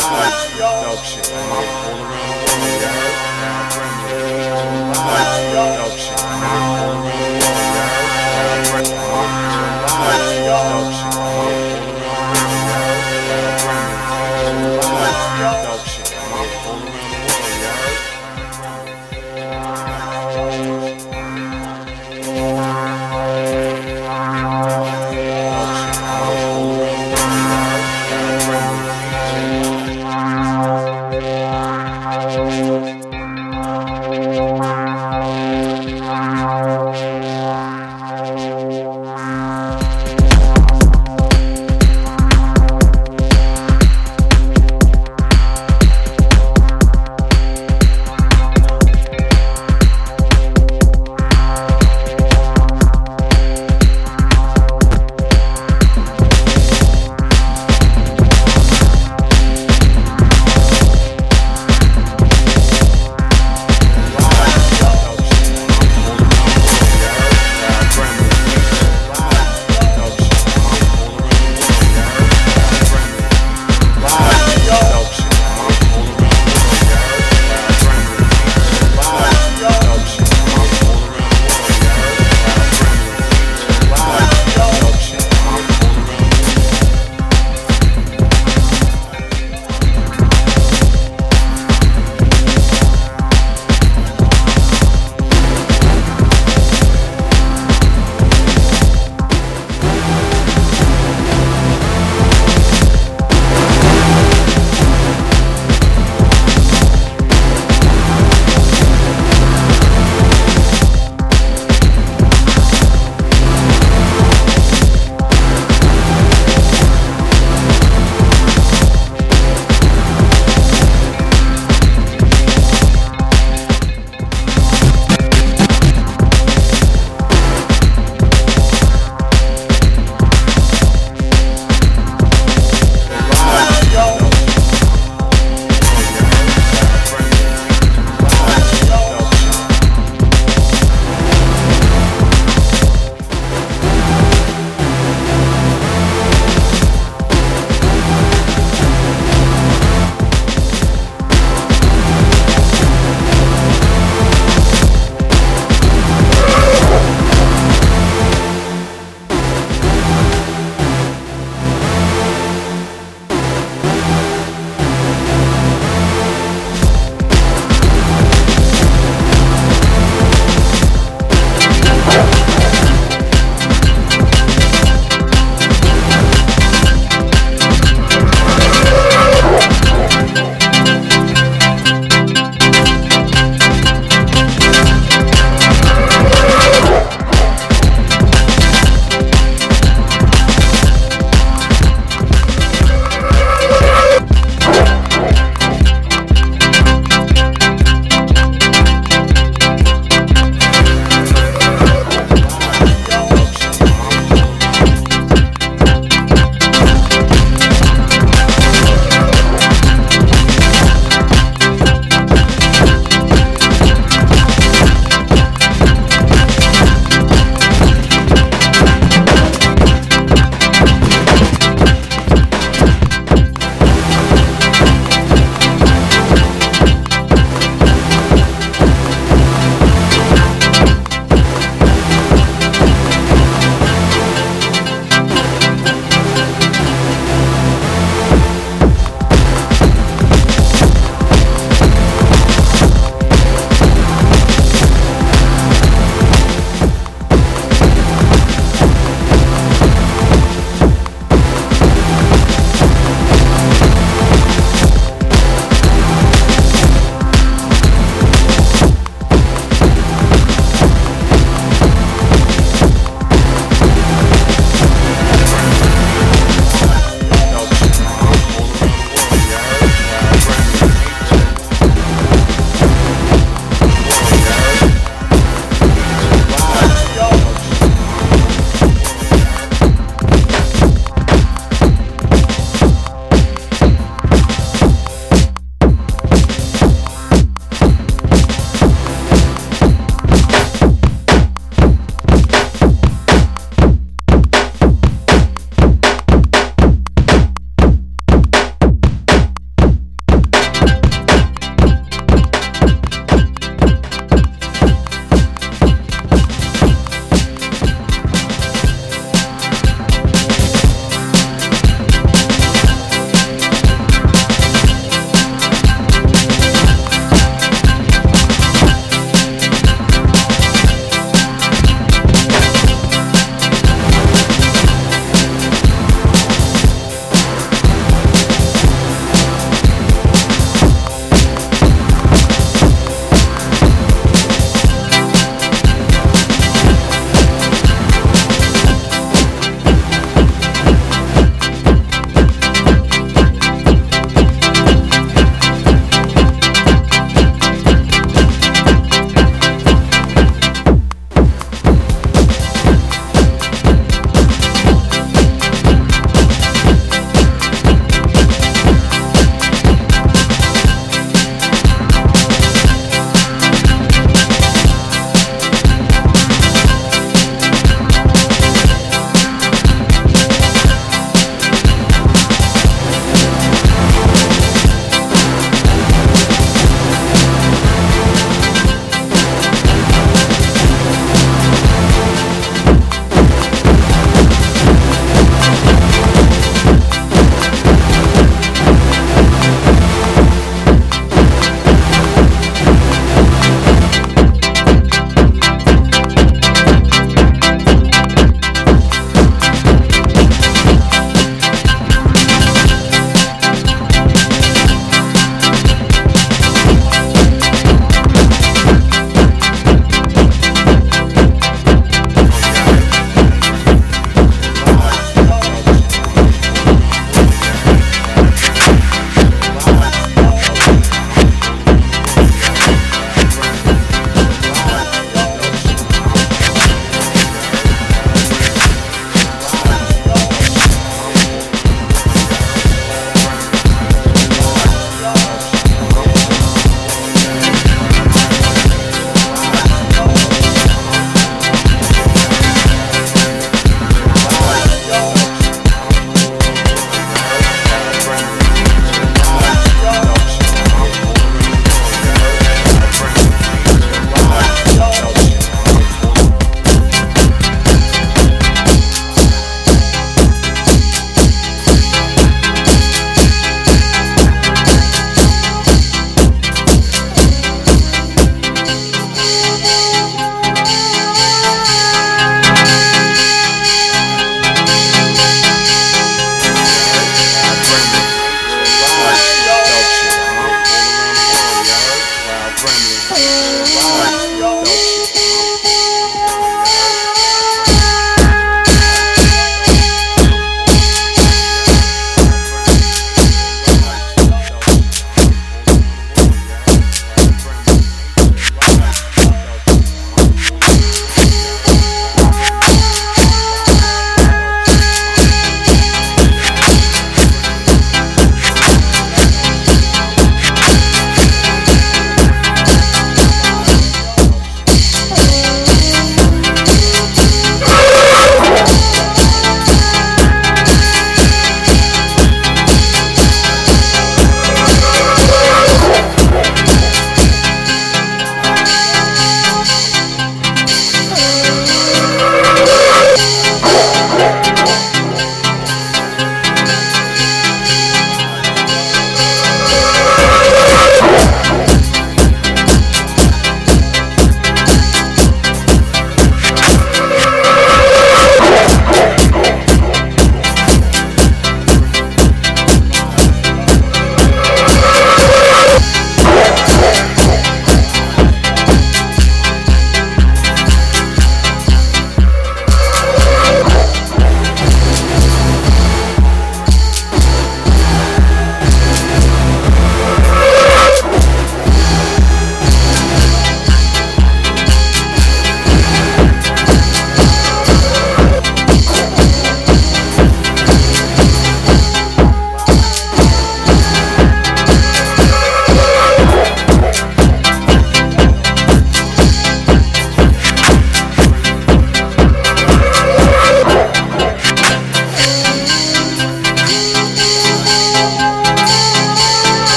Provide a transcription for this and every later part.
Dope shit. All around the world, you heard? Now Premier. Dope shit. All around the world, you heard? Now Premier. Dope shit.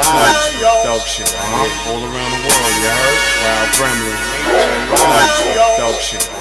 Nature, live, dog shit. Uh-huh. All around the world, you heard? Wild Gremlin, nature, live, dog shit.